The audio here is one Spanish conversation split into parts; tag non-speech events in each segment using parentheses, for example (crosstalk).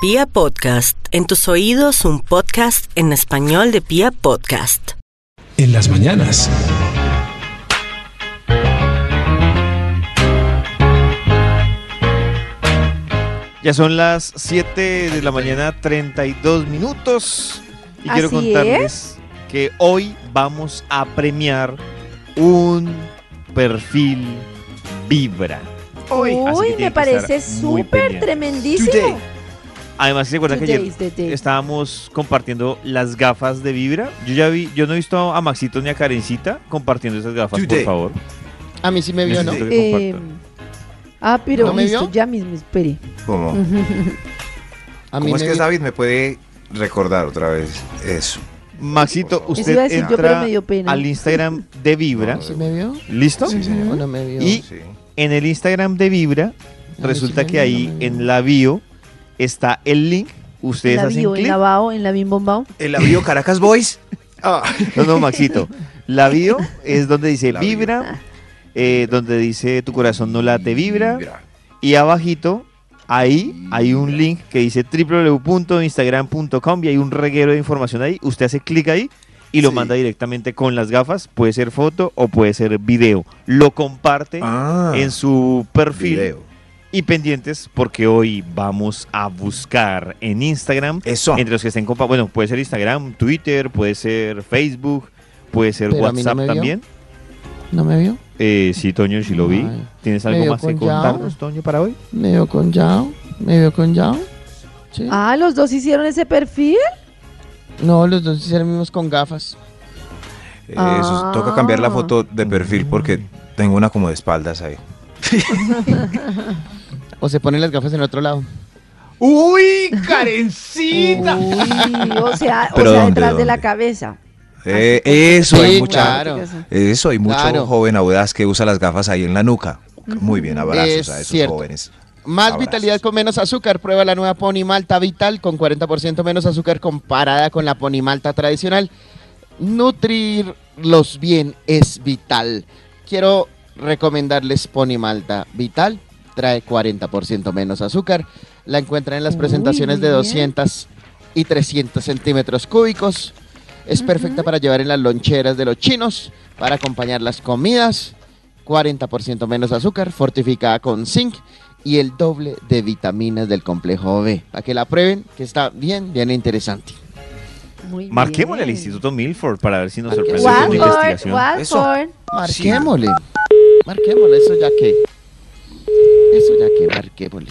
Pia Podcast, en tus oídos un podcast en español de Pia Podcast. En las mañanas. Ya son las 7 de la mañana, 32 minutos. Y quiero contarles que hoy vamos a premiar un perfil Vibra. Hoy. Uy, me parece súper tremendísimo. Today. Además, ¿se acuerdan que ayer estábamos compartiendo las gafas de Vibra? Yo ya vi, yo no he visto a Maxito ni a Karencita compartiendo esas gafas, por favor. A mí sí me vio, ¿no? Necesito Eh, ah, pero ¿No me listo, vio? ya mismo, espere. ¿Cómo? (laughs) A mí ¿Cómo es que. David me puede recordar otra vez eso? Maxito, usted a decir entra me dio pena. al Instagram de Vibra. No, ¿Sí me vio? ¿Listo? Sí, señor. ¿O no me vio? Y Sí. en el Instagram de Vibra, sí resulta que vio, ahí en la bio está el link. En Ustedes la hacen bio, en clic. la bao, en la bimbombao. ¿El avión Caracas Boys? (laughs) Ah. No, no, Maxito. La bio es donde dice (laughs) La bio. Vibra, eh, donde dice tu corazón no late, Vibra. Mira. Y abajito, ahí hay un link que dice www.instagram.com y hay un reguero de información ahí. Usted hace clic ahí y lo Sí. manda directamente con las gafas. Puede ser foto o puede ser video. Lo comparte Ah, en su perfil video. Y pendientes porque hoy vamos a buscar en Instagram Eso. entre los que estén compa bueno puede ser Instagram Twitter puede ser Facebook puede ser Pero a mí no WhatsApp también ¿No me vio? eh, sí Toño sí lo vi Ay. tienes algo más que Yao. contarnos Toño para hoy ¿Me vio con Yao? ¿Me vio con Yao? Sí. Ah, los dos hicieron ese perfil. No, los dos hicimos con gafas. Eh, Eso, toca cambiar la Ah. foto de perfil porque tengo una como de espaldas ahí. (laughs) O se ponen las gafas en otro lado. ¡Uy, Karencita! Uy, o sea, (laughs) o ¿Pero sea dónde, detrás de la cabeza. Eh, eso, hay Sí, mucha, claro. eso, hay mucho Claro. joven audaz que usa las gafas ahí en la nuca. Muy bien, abrazos Es a esos cierto. jóvenes. Más Abrazos. vitalidad con menos azúcar. Prueba la nueva Pony Malta Vital con 40% menos azúcar comparada con la Pony Malta tradicional. Nutrirlos bien es vital. Quiero recomendarles Pony Malta Vital. Trae 40% menos azúcar. La encuentran en las Uy, presentaciones de bien. 200 y 300 centímetros cúbicos. Es perfecta para llevar en las loncheras de los chinos, para acompañar las comidas. 40% menos azúcar, fortificada con zinc y el doble de vitaminas del complejo B. Para que la prueben, que está bien, bien interesante. Muy marquémosle al. Instituto Milford para ver si nos sorprende con investigación Watford. Marquémosle. Marquémosle, eso ya que. Eso ya que, marquémosle.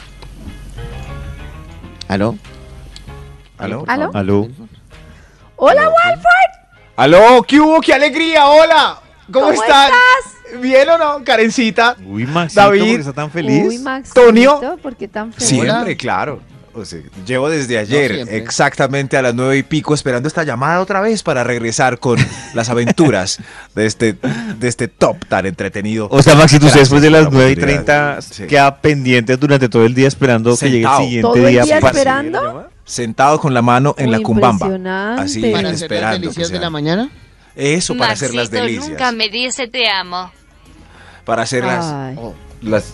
¿Aló? ¿Aló? por ¿Aló? favor. Aló. Hola, Watford. ¡Aló! ¿Qué hubo? ¡Qué alegría! ¡Hola! ¿Cómo, ¿Cómo están? ¿Bien o no, Karencita? uy Maxito David. ¿por qué está tan feliz Uy, Maxito, Tonio. ¿por qué tan feliz? Siempre, claro. O sea, llevo desde ayer exactamente a las nueve y pico esperando esta llamada otra vez para regresar con las aventuras de este, de este top tan entretenido. o sea usted Gracias después de las la 9 y oportunidad. 30 Sí. queda pendiente durante todo el día esperando que llegue el siguiente ¿Todo el día día para esperando? Sentado con la mano en la cumbamba. Así, Para hacer las esperando delicias de la mañana. Eso, para hacer las delicias. nunca me dice te amo. Para hacer las. Oh, las...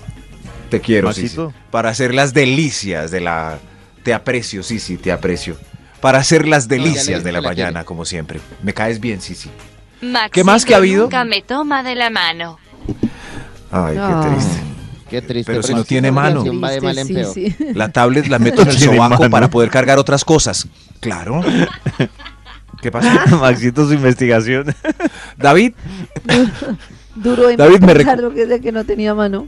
Te quiero, sí. Para hacer las delicias de la... Te aprecio, sí, sí, te aprecio. Para hacer las delicias de la mañana, como siempre. Me caes bien, sí, sí. Maxito más que ha habido? Nunca me toma de la mano. Ay, qué triste. qué triste. Pero si no tiene mano. Sí, sí. (laughs) La tablet la meto en (laughs) el sobaco para poder cargar otras cosas. Claro. ¿Qué pasó? (laughs) Maxito su investigación David, Duro en David, me pensar recu- lo que es de que no tenía mano.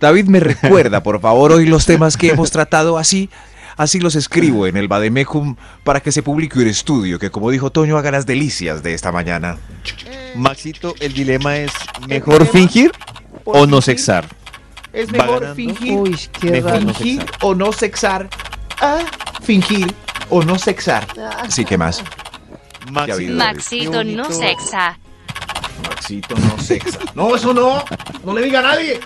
David me recuerda, por favor, hoy los temas que hemos tratado así. Así los escribo en el Bademecum para que se publique un estudio que, como dijo Toño, haga las delicias de esta mañana. Maxito el dilema es mejor fingir o no sexar Es mejor ganando. fingir, Uy, qué Mejor raro. no fingir sexar. o no sexar. Ah, fingir o no sexar. Sí, ¿qué más? Maxito, no sexa. Maxito no sexa. No, eso no. No le diga a nadie.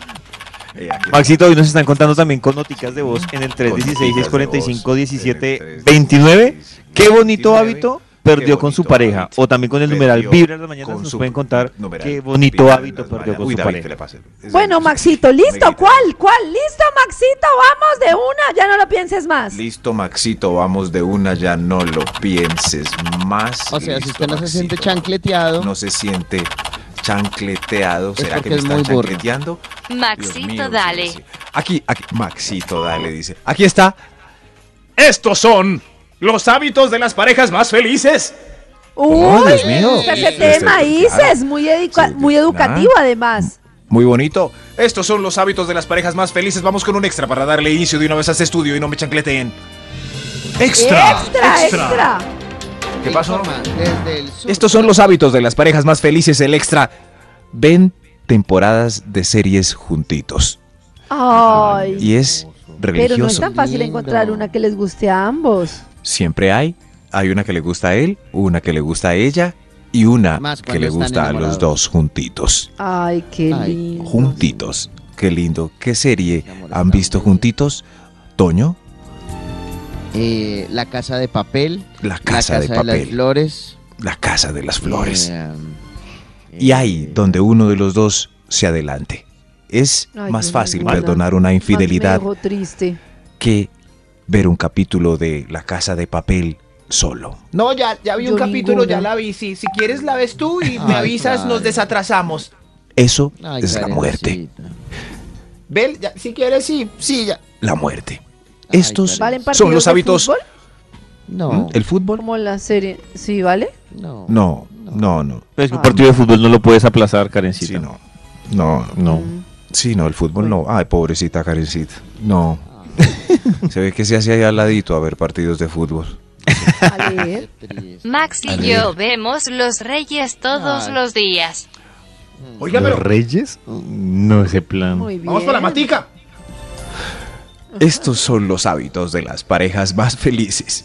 Eh, Maxito, hoy nos están contando también con noticas de voz en el 316 Con noticas de 645 voz, 17 en el 29. 316 Qué bonito 29. hábito perdió con su pareja o también con el numeral Vibra en las mañanas nos pueden contar qué bonito hábito perdió con su pareja. Bueno, Maxito, ¿listo? ¿Cuál? ¿Cuál? ¿Listo, Maxito? Vamos de una, ya no lo pienses más. Listo, Maxito, vamos de una, ya no lo pienses más. O sea, si usted no se siente chancleteado, No se siente chancleteado. ¿Será porque que me es están chancleteando? Maxito, mío, dale. Aquí, aquí, Maxito, dale, dice. Aquí está. Estos son los hábitos de las parejas más felices. Oh, Uy, Dios mío. ese Este, tema claro. dices, muy, educa- Sí, muy claro. educativo además. Muy bonito. Estos son los hábitos de las parejas más felices. Vamos con un extra para darle inicio de una vez a este estudio y no me chancleteen. Extra, extra. ¿Qué pasó? Estos son los hábitos de las parejas más felices. El extra. Ven temporadas de series juntitos. Ay, Y es pero no es religioso. tan fácil encontrar una que les guste a ambos. Siempre hay. Hay una que le gusta a él, una que le gusta a ella y una que le gusta a los dos juntitos. Ay, qué lindo. Juntitos. Qué lindo. ¿Qué serie han visto juntitos? Toño, Eh, la casa de papel, La la Casa casa de las flores. la casa de las flores. eh, y eh, donde uno de los dos se adelante. Es Ay, más fácil ninguna. perdonar una infidelidad triste. que ver un capítulo de La Casa de Papel solo. No, ya, ya vi Yo un capítulo, ninguna. ya la vi. Si, si quieres la ves tú y me Ay, avisas, claro. nos desatrasamos. Eso ay, es la muerte. Bel, ya, si quieres, sí, sí, ya. La muerte. Estos Karen. ¿Valen partidos son los hábitos. fútbol? No, ¿Mm? ¿El fútbol? Como la serie. Sí, ¿vale? no. No, no, no. Pero es que un Ah. partido de fútbol no lo puedes aplazar, Karencita. Sí, no. No, No. Mm. Sí, no, el fútbol no. Ay, pobrecita Karencita. No. Se ve que se hace ahí al ladito a ver partidos de fútbol. Max y yo vemos los reyes todos Ay. los días. Oiga, ¿Los pero Reyes? No, ese plan. Muy bien. vamos para la matica. Estos son los hábitos de las parejas más felices.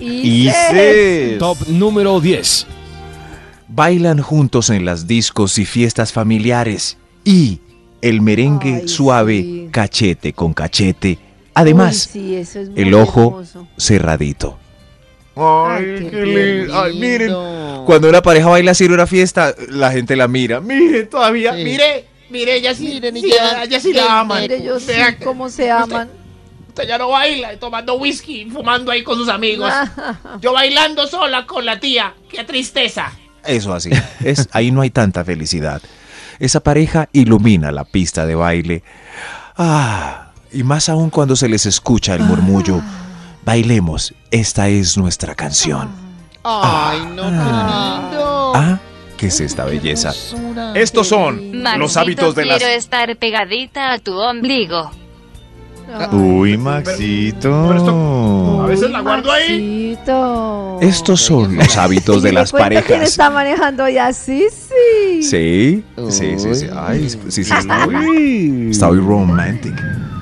Y. (laughs) Top número 10. Bailan juntos en las discos y fiestas familiares. Y el merengue Ay, suave, sí. cachete con cachete. Además, Uy, sí, eso es muy el ojo hermoso. cerradito. Ay, qué lindo. Ay, miren. Cuando una pareja baila así en una fiesta, la gente la mira. Mire, todavía, Sí. mire, mire, ella sí, Miren, y sí, ya- ella sí ya- la aman. Mire, ellos sí, Vea, cómo se aman. Usted ya no baila, tomando whisky, fumando ahí con sus amigos. Yo bailando sola con la tía. Qué tristeza. Eso así. Es, ahí no hay tanta felicidad. Esa pareja ilumina la pista de baile. Ah, y más aún cuando se les escucha el murmullo. Bailemos, esta es nuestra canción. Ay, no, qué lindo. Ah, ¿qué es esta belleza? Estos son Maxito, los hábitos de las quiero estar pegadita a tu ombligo. Uy, Maxito. Pero esto- A veces la guardo ahí. Maxito. Estos son los hábitos de ¿Y le las cuenta ¿Quién parejas. está manejando ya? Sí, sí. Sí, sí, sí, sí. Ay, sí, sí, está muy, está muy romantic.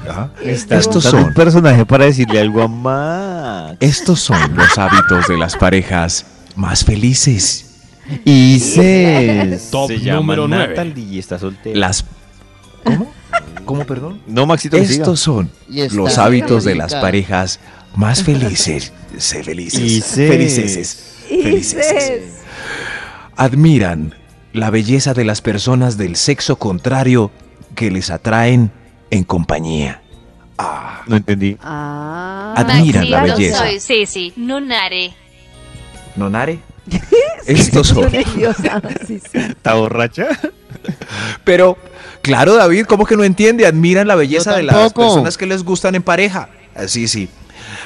Ah, Está Estos son un personaje para decirle algo a Max. Estos son los hábitos de las parejas más felices. Isis. Top Se llama número nueve. Natalie y está soltera. Las ¿Cómo? ¿Cómo, perdón? No, Maxito, que siga. Estos son los hábitos de las parejas más felices. Sé felices. Isis. Felices. Felices. Isis. Admiran la belleza de las personas del sexo contrario que les atraen en compañía. Ah, No entendí. Ah. Admiran la belleza. soy Sisi, Nunare. ¿Nonare? (laughs) Estos son. (laughs) Sí, sí. ¿Está borracha? (laughs) Pero, claro, David, ¿cómo que no entiende? Admiran la belleza de las personas que les gustan en pareja. Así, sí.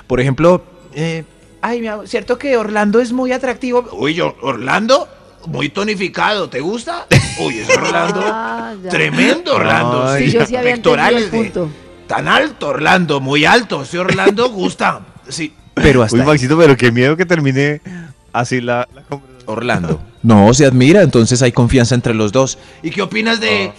Por ejemplo, eh, Ay, mi amor, ¿cierto que Orlando es muy atractivo? Uy, yo, Orlando, muy tonificado, ¿te gusta? Uy, es Orlando. Ah. Tremendo Orlando. Ay. Sí, yo sí había el de-. Tan alto, Orlando, muy alto. Ese Orlando gusta. Sí. pero hasta Uy, ahí. Maxito, pero qué miedo que termine así la, la conversación. Orlando. (laughs) No, se admira, entonces hay confianza entre los dos. ¿Y qué opinas de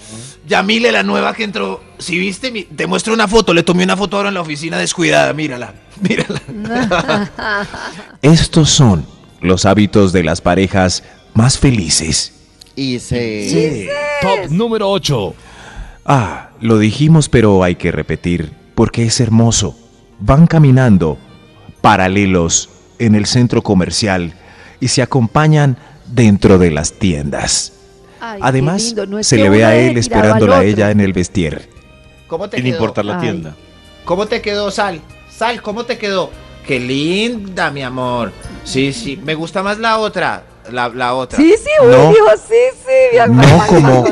Yamile, la nueva que entró? Si viste, mi- te muestro una foto. Le tomé una foto ahora en la oficina descuidada. Mírala, (laughs) mírala. (laughs) Estos son los hábitos de las parejas más felices. Y se... Top número 8. Ah, lo dijimos, pero hay que repetir, porque es hermoso. Van caminando paralelos en el centro comercial y se acompañan dentro de las tiendas. Ay, Además. No se le ve a él esperándola a ella en el vestier. ¿Cómo te Sin quedó? importar la Ay. tienda. ¿Cómo te quedó, Sal? Sal, ¿cómo te quedó? Qué linda, mi amor. Sí, sí, me gusta más la otra. La, la otra. Sí, sí, uy, No. dijo, sí, sí. mi amor. No como,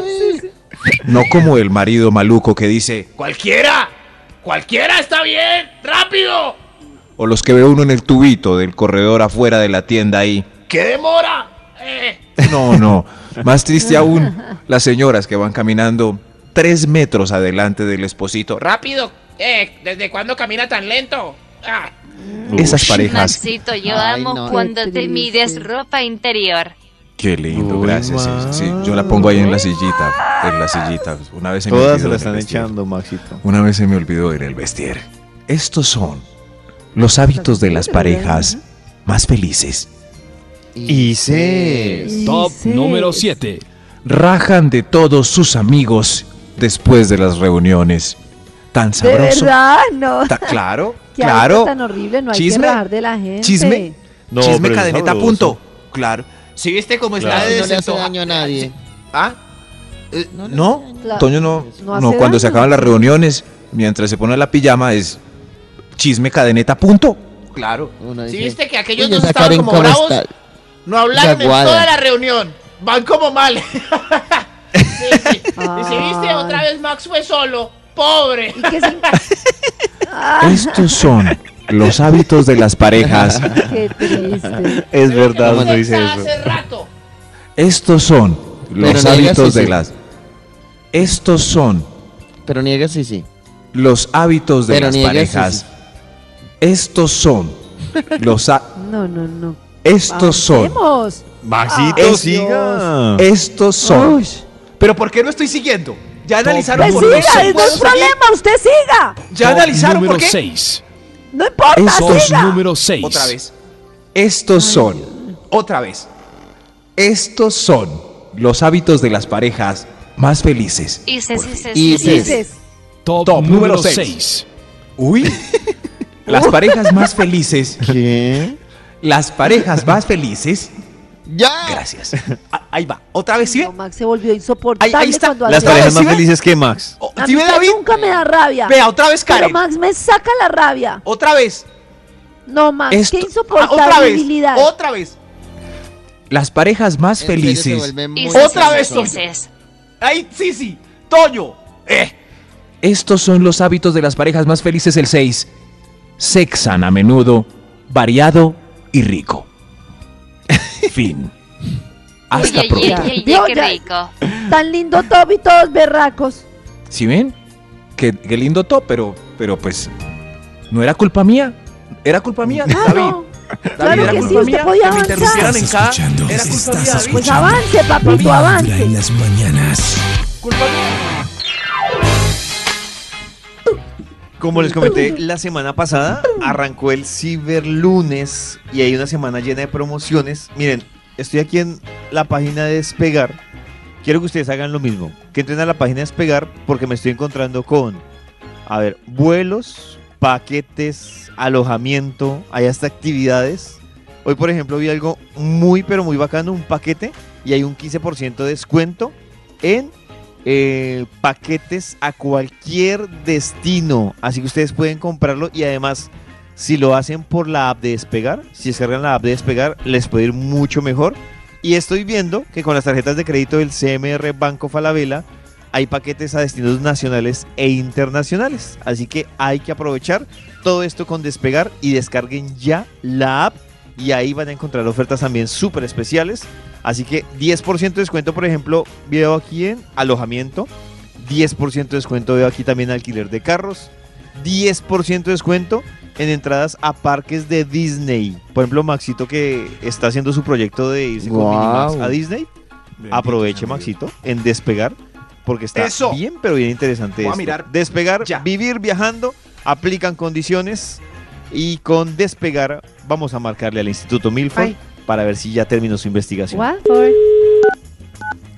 no como el marido maluco que dice, ¡Cualquiera! ¡Cualquiera está bien! ¡Rápido! o los que ve uno en el tubito del corredor afuera de la tienda ahí. ¡Qué demora! Eh, No, no. Más triste aún, las señoras que van caminando tres metros adelante del esposito. ¡Rápido! Eh, ¿desde cuándo camina tan lento? Ah, Esas parejas. Maxito, yo Ay, amo no. cuando Qué te mides ropa interior. Qué lindo, Uy, gracias. sí, sí, yo la pongo ahí en la sillita, en la sillita. Una vez se me Todas olvidó se la están echando, Maxito. Una vez se me olvidó en el vestir. Estos son los hábitos de las parejas más felices. Y se... Y Top número 7. Rajan de todos sus amigos después de las reuniones. Tan De sabroso. verdad, no. Ta- claro, (laughs) Qué claro. tan horrible, no hay Chisme, que rajar de la gente. chisme. No, Chisme cadeneta sabroso. punto. Claro. ¿Sí viste cómo está Claro. de No le hace daño a nadie. ¿Ah? Eh, No, No, hace daño. Claro. Toño no. No No, cuando se acaban las reuniones, mientras se pone la pijama es chisme cadeneta punto. Claro. Uno ¿Sí viste que aquellos "Uy, dos estaban como ¿cómo bravos? está?". No hablaron en toda la reunión. Van como mal. (laughs) sí, sí. (laughs) Y si viste, Ay. otra vez Max fue solo. Pobre. Y. Ah, (laughs) Estos son los hábitos de las parejas. qué triste. Es Pero verdad, uno dice eso. hace rato. Estos son los Pero hábitos de sí. las. Estos son Pero niega sí, sí. los hábitos de Pero las parejas. sí, Estos son los. ha- No, no, no. Estos son. Maxito, Ay, siga. Estos son. Uy. Pero ¿por qué no estoy siguiendo? ¿Ya analizaron Pues por siga, qué? no es problema, usted siga. ¿Ya analizaron por qué? 6. No importa, Estos siga. número 6. Otra vez. Estos son. Otra vez. Estos son los hábitos de las parejas más felices. Y se, se, se, Y se, se- se- Dices, Top, Top número número 6. Uy. (laughs) Las parejas más felices. ¿Qué? Las parejas más (laughs) felices. ¡Ya! Gracias. (laughs) Ah, Ahí va. Otra vez, ¿sí ve? no, Max se volvió insoportable Ahí- ahí está. cuando Las parejas más felices que Max. Oh, A ¿Sí mí ve, usted David? nunca me da rabia. Vea, otra vez Pero Karen. Max me saca la rabia. Otra vez. No, Max, Esto- qué Ah, otra vez. insoportabilidad. Otra vez. Las parejas más En serio, se felices. vuelve muy Otra vez, se- Toño. Ay, sí, sí. Toño. Eh. Estos son los hábitos de las parejas más felices el 6. Sexan a menudo, variado y rico. (laughs) Fin. Hasta pronto. qué rico. Tan lindo top y todos berracos. ¿Sí ven? Qué, qué lindo top, pero, pero pues no era culpa mía. Era culpa mía, David. Claro, David, claro era que culpa sí, usted mía podía que me interrumpieran avanzar. en cada. escuchando, Era culpa estás mía, David. Pues avance, papito, avance. las mañanas. Culpa mía. Como les comenté (laughs) la semana pasada, arrancó el Ciberlunes y hay una semana llena de promociones. Miren, estoy aquí en la página de Despegar. Quiero que ustedes hagan lo mismo. Que entren a la página de Despegar porque me estoy encontrando con, a ver, vuelos, paquetes, alojamiento, hay hasta actividades. Hoy, por ejemplo, vi algo muy, pero muy bacano, un paquete y hay un 15% de descuento en eh, paquetes a cualquier destino. Así que ustedes pueden comprarlo y además, si lo hacen por la app de Despegar, si descargan la app de Despegar, les puede ir mucho mejor. Y estoy viendo que con las tarjetas de crédito del CMR Banco Falabella hay paquetes a destinos nacionales e internacionales. Así que hay que aprovechar todo esto con Despegar y descarguen ya la app. Y ahí van a encontrar ofertas también súper especiales. Así que 10% de descuento, por ejemplo, veo aquí en alojamiento. 10% de descuento veo aquí también alquiler de carros. 10% de descuento en entradas a parques de Disney. Por ejemplo, Maxito que está haciendo su proyecto de irse con. Minimax a Disney. Aproveche, Maxito, en despegar. Porque está Eso. bien, pero bien interesante. Voy a mirar Despegar, ya. vivir viajando, aplican condiciones. Y con despegar, vamos a marcarle al Instituto Milford Ay. para ver si ya terminó su investigación. What for?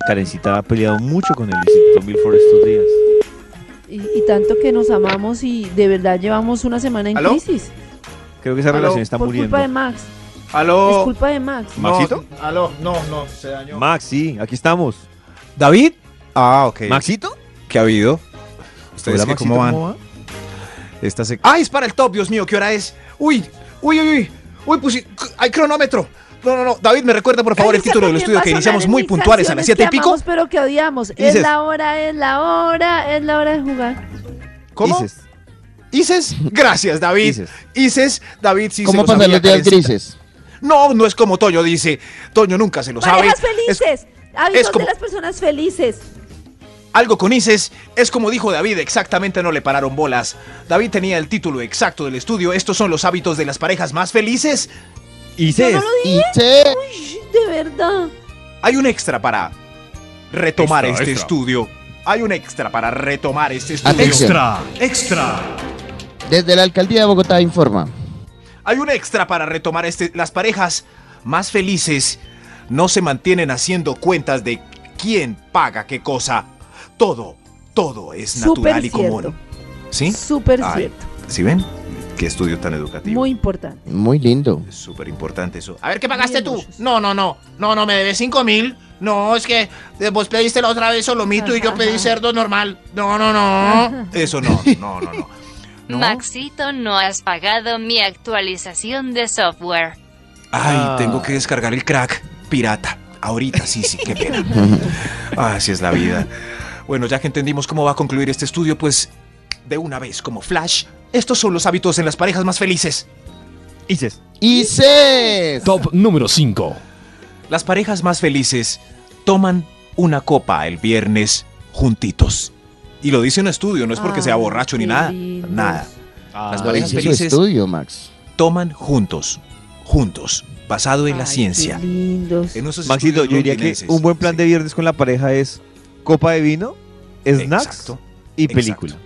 Karencita ha peleado mucho con el Instituto Milford estos días. Y, y tanto que nos amamos y de verdad llevamos una semana en ¿Aló? crisis. Creo que esa Aló, relación está por muriendo. culpa de Max. Aló. Es culpa de Max. No, ¿Maxito? aló, no, no, se dañó. Max, sí, aquí estamos. ¿David? Ah, ok. ¿Maxito? ¿Qué ha habido? ¿Ustedes Hola, qué, cómo van? va? Esta se- ¡Ay, es para el top, Dios mío! ¿Qué hora es? ¡Uy! ¡Uy, uy, uy! ¡Uy, pusi... ¡Hay cronómetro! No, no, no. David, ¿me recuerda, por favor, el Ay, título del estudio que iniciamos muy puntuales a las canciones siete y que pico? amamos, pero que odiamos. Es la hora, es la hora, es la hora de jugar. ¿Cómo? Dices, ¿Ices? Gracias, David. Dices. Ices, David, sí ¿Cómo pasan los días grises? No, no es como Toño dice. Toño nunca se lo sabe. Parejas Es- felices. Hábitos es como- de las personas felices. Algo con Ices es como dijo David, exactamente no le pararon bolas. David tenía el título exacto del estudio. Estos son los hábitos de las parejas más felices. Yo Ices. no lo dije. Uy, de verdad. Hay un extra para retomar Extra, este extra. estudio. Hay un extra para retomar este estudio. Atención. Extra, extra. Desde la alcaldía de Bogotá informa. Hay un extra para retomar este. Las parejas más felices no se mantienen haciendo cuentas de quién paga qué cosa. Todo, todo es Súper natural y común. cierto. ¿Sí? Súper Ay, cierto. ¿Sí ven? Qué estudio tan educativo. Muy importante. Muy lindo. Es súper importante eso. A ver, ¿qué pagaste Bien, tú? muchos. No, no, no. No, no, me debes cinco mil. No, es que eh, vos pediste la otra vez solomito y yo pedí cerdo normal. No, no, no. Eso no, no, no, no. (laughs) ¿No? Maxito, no has pagado mi actualización de software. Ay, Ah. tengo que descargar el crack pirata. Ahorita, sí, sí, qué pena. (laughs) Así es la vida. Bueno, ya que entendimos cómo va a concluir este estudio, pues de una vez, como flash, estos son los hábitos en las parejas más felices. Ices. Se... Top número 5. Las parejas más felices toman una copa el viernes juntitos. Y lo dice un estudio, no es porque sea Ay, borracho ni nada. lindos. Nada. Las Lo parejas felices estudio, Max. toman juntos, juntos, basado en la ciencia. Qué lindos. En esos Maxito, yo diría que un buen plan de viernes con la pareja es copa de vino, snacks Exacto. y exacto. película.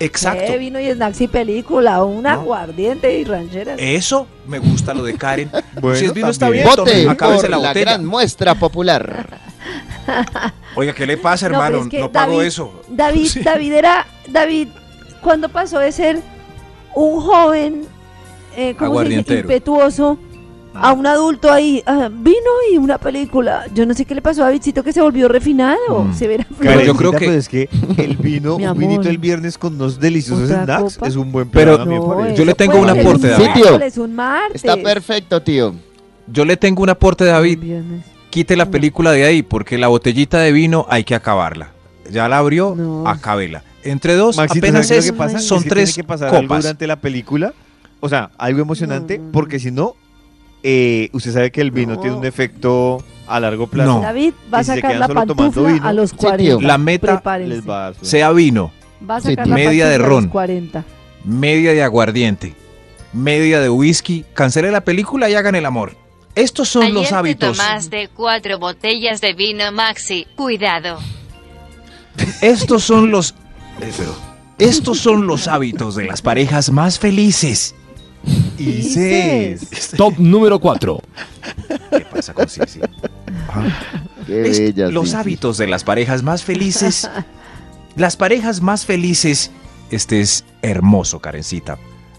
Exacto. Eh, vino y snacks y película, un ¿No? aguardiente y rancheras. Eso me gusta lo de Karen. (laughs) Bueno, si es vino está también. bien, Vote tome, acábese por la la, botella. gran muestra popular. (laughs) Oiga, ¿qué le pasa, hermano? No, es que pago David- eso. David, (laughs) Sí. David era, David, cuando pasó de ser un joven, eh, ¿cómo se dice? Aguardientero. impetuoso, a un adulto ahí, ah, vino y una película. Yo no sé qué le pasó a Davidcito que se volvió refinado, Mm. se verá. Pero yo creo que- pues es que el vino, (laughs) un amor. vinito el viernes con unos deliciosos ¿Otra snacks copa? es un buen plan. Pero No, yo le tengo un aporte, David. Sí, tío. miércoles, un martes. Está perfecto, tío. Yo le tengo un aporte, David. Quite la película de ahí, porque la botellita de vino hay que acabarla. Ya la abrió, No. acábela. Entre dos, Maxito, apenas ¿sabes qué es, es que pasa? son Es que tres tiene que pasar algo copas. durante la película. O sea, algo emocionante, No, no, no. porque si no, eh, usted sabe que el vino No. tiene un efecto a largo plazo. No. David va a si sacar quedan la solo tomando pantufla vino. a los Sí, 40. tío. La meta Prepárense. Les va a dar. Sea vino, Va a Sí, sacar tío. la Media de pantufla a los ron. 40. media de aguardiente, media de whisky, cancele la película y hagan el amor. Estos son Ayer los te hábitos. tomaste cuatro botellas de vino Maxi. Cuidado. Estos son los. estos son los hábitos de las parejas más felices. Dices. Top número 4. ¿Qué pasa con Sisi? Qué Es bella. los hábitos de las parejas más felices. Las parejas más felices. Este es hermoso, Karencita.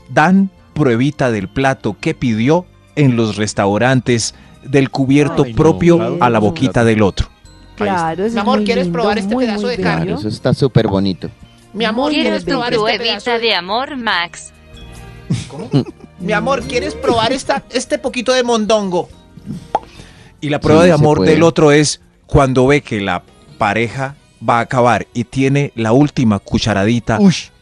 Dan pruebita del plato que pidió en los restaurantes, del cubierto Ay, no, propio claro, a la boquita del otro. Claro, Mi amor, ¿quieres lindo, probar este muy, pedazo muy de carne? Claro, eso está súper bonito. Mi amor, ¿quieres probar este Pruebita pedazo de de... amor, Max. Mi amor, ¿quieres probar esta, este poquito de mondongo? Y la prueba Sí, de amor del otro es cuando ve que la pareja va a acabar y tiene la última cucharadita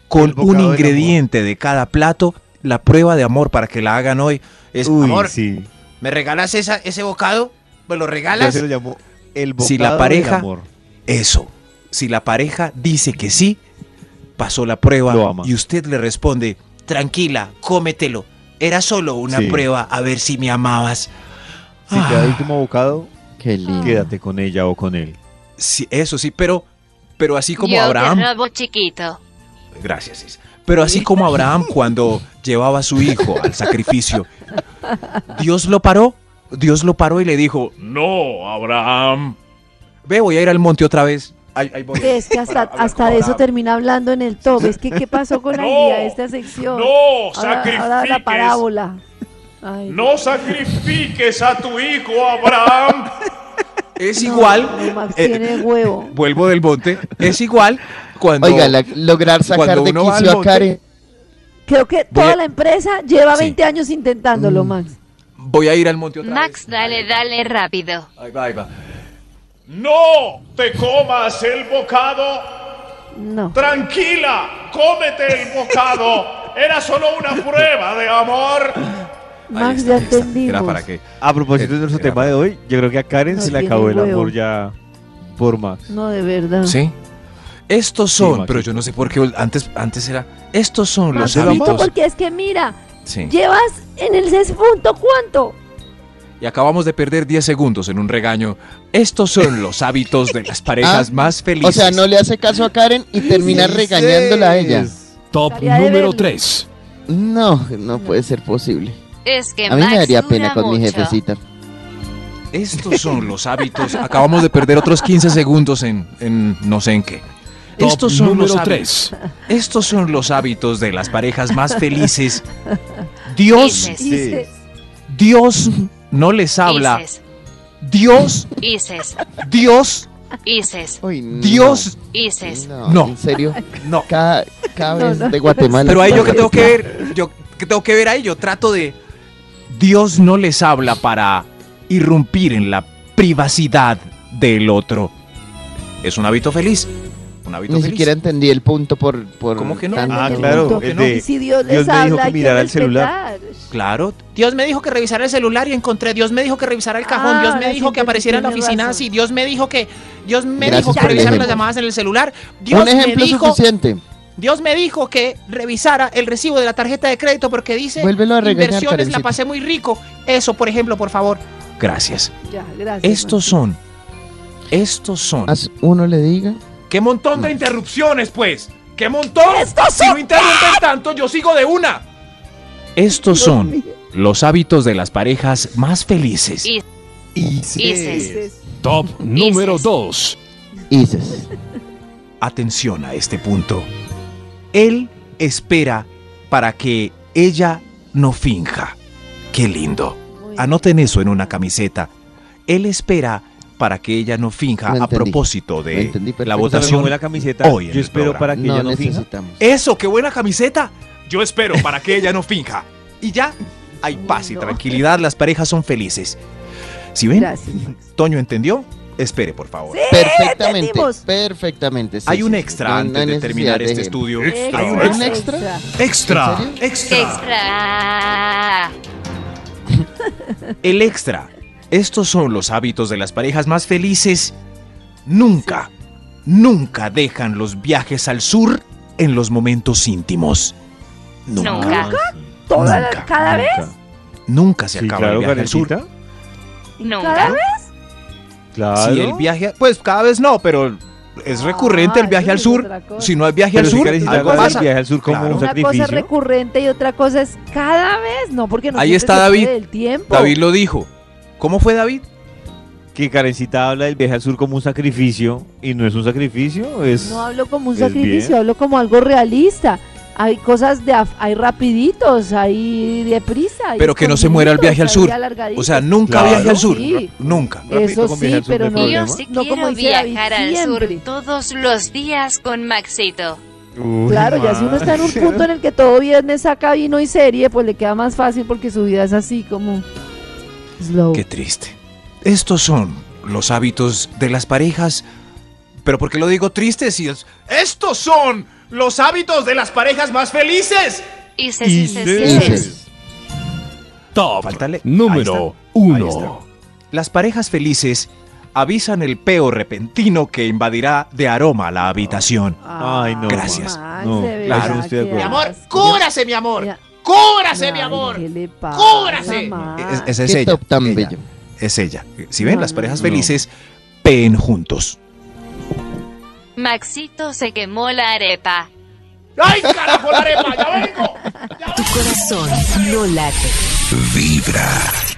con un ingrediente de cada plato. La prueba de amor para que la hagan hoy es Uy, amor, sí. ¿Me regalas esa, ese bocado? ¿Me lo Yo regalas? se lo llamo el bocado Si la del pareja- amor. eso. Si la pareja dice que sí, pasó la prueba y usted le responde, Tranquila, cómetelo. Era solo una Sí. prueba a ver si me amabas. Si te da el Ah. último bocado, Qué lindo. quédate con ella o con él. sí, eso sí, pero, pero así como Yo Abraham, te robo chiquito. gracias, pero así como Abraham cuando llevaba a su hijo al sacrificio, Dios lo paró, Dios lo paró y le dijo, no, Abraham, ve, voy a ir al monte otra vez. Ahí- ahí voy. Es que hasta, hasta de eso Abraham. termina hablando en el top. Es que, ¿qué pasó (laughs) con la No, idea de esta sección? No, ahora, ahora la parábola. Ay, No sacrifiques a tu hijo Abraham. (laughs) Es no, igual. no, Max eh, tiene huevo. vuelvo del monte. Es igual cuando. Oiga, la- lograr sacar de quicio a monte- Karen. Creo que toda a- la empresa lleva Sí. 20 años intentándolo, Mm. Max. Voy a ir al monte otra Max, vez. dale, dale rápido. Ahí va, ahí va. No te comas el bocado. No. Tranquila, cómete el bocado. Era solo una prueba de amor. Max, está, ya entendimos. Era para qué. A propósito de nuestro Era tema de hoy, yo creo que a Karen No se le acabó el huevo. amor ya por Max. No, de verdad. Sí. Estos son, pero yo no sé por qué antes, antes era. Estos son los Maxito, hábitos. porque es que mira, Sí. llevas en el punto ¿cuánto? Y acabamos de perder 10 segundos en un regaño. Estos son los hábitos de las (laughs) parejas Ah, más felices. O sea, no le hace caso a Karen y termina regañándola a ella. Top Estaría número verlo. 3. No, no puede ser posible. Es que A mí Max me daría pena con mi jefecita. Estos son los hábitos. Acabamos de perder otros 15 segundos en, en no sé en qué. Top Estos son los número hábitos. 3. Estos son los hábitos de las parejas más felices. (laughs) Dios, Dios no les habla. Dios, Ises, Dios, Ises, Uy, no. Dios. Ises. No, No. en serio. No. Cada, cada vez no. de Guatemala. Pero ahí yo que tengo que ver, yo que tengo que ver ahí, yo trato de Dios no les habla para irrumpir en la privacidad del otro. Es un hábito feliz. Un hábito Ni feliz. siquiera entendí el punto por, por ¿Cómo que no? Ah, el claro, de- Y si Dios les Dios me dijo que hay mirara el celular. Claro. Dios me dijo que revisara el celular y encontré. Dios me dijo que revisara el cajón. Ah, Dios me dijo que apareciera en la oficina así. Dios me dijo que. Dios me Gracias dijo que revisara las llamadas en el celular. Dios Un me dijo. suficiente. Dios me dijo que revisara el recibo de la tarjeta de crédito porque dice. Vuélvelo a regañar, Inversiones la pasé muy rico. Eso, por ejemplo, por favor. Gracias. Ya, gracias. Estos son. Estos son. Uno le diga. ¡Qué montón de interrupciones, pues! ¡Qué montón! ¡Estos Si no interrumpen tanto, yo sigo de una. Estos son los hábitos de las parejas más felices. Ises. Top número Ises. 2. Ises. Atención a este punto. Él espera para que ella no finja. Qué lindo. Anoten eso en una camiseta. Él espera para que ella no finja a propósito de entendí la votación. la camiseta. hoy en yo el espero programa. para que No ella no finja. Eso, qué buena camiseta. Yo espero para que ella no finja. Y ya, hay paz y No. tranquilidad, las parejas son felices. Si ven, Gracias. Toño entendió, espere por favor. Sí, Perfectamente. entendimos. Perfectamente. sí, Hay sí, un sí. extra antes de terminar de este ejemplo. estudio. Extra. ¿Hay un extra? Extra. Extra. Extra. (laughs) El extra. Estos son los hábitos de las parejas más felices. Nunca, nunca dejan los viajes al sur en los momentos íntimos. Nunca. Nunca. ¿Toda la- Nunca, cada vez? Nunca. Se Sí, acaba claro, el viaje al sur. Nunca. ¿Cada vez? Claro. Si el viaje, pues cada vez no, pero es recurrente el viaje al sur. Si no hay viaje Pero al si sur, Karencita algo pasa. viaje al sur como Claro. un Una cosa es recurrente y otra cosa es cada vez. No, porque no Ahí está se David. puede el tiempo. David lo dijo. ¿Cómo fue David? Que Karencita habla del viaje al sur como un sacrificio y no es un sacrificio, es... No hablo como un sacrificio, bien. hablo como algo realista. Hay cosas de hay rapiditos, hay deprisa. hay Pero que no se muera el viaje al sur. O sea, nunca Claro. viaje al sur. Sí. Nunca. Eso sí, sur, pero no. Yo sí no como quiero viajar al siempre. sur todos los días con Maxito. Uy, Claro, ya si uno está en un punto en el que todo viernes saca vino y serie, pues le queda más fácil porque su vida es así como slow. Qué triste. Estos son los hábitos de las parejas. Pero ¿por qué lo digo triste si es... Estos son los hábitos de las parejas más felices. Ises, Ises. ises, ises. Top Faltale- número. 1. Las parejas felices avisan el peo repentino que invadirá de aroma la habitación. Ay, no, Gracias. Max, No, de claro, verdad, no estoy de qué acuerdo. Mi amor, asco. cúbrase, mi amor. Cúbrase, mi amor. ¿qué le pasa? Es- esa es ella. top tan ella. bello. Es ella. Si ven, No, las no, parejas no. felices peen juntos. Maxito se quemó la arepa. ¡Ay, carajo, la arepa! ¡Ya vengo! Tu corazón no late. Vibra.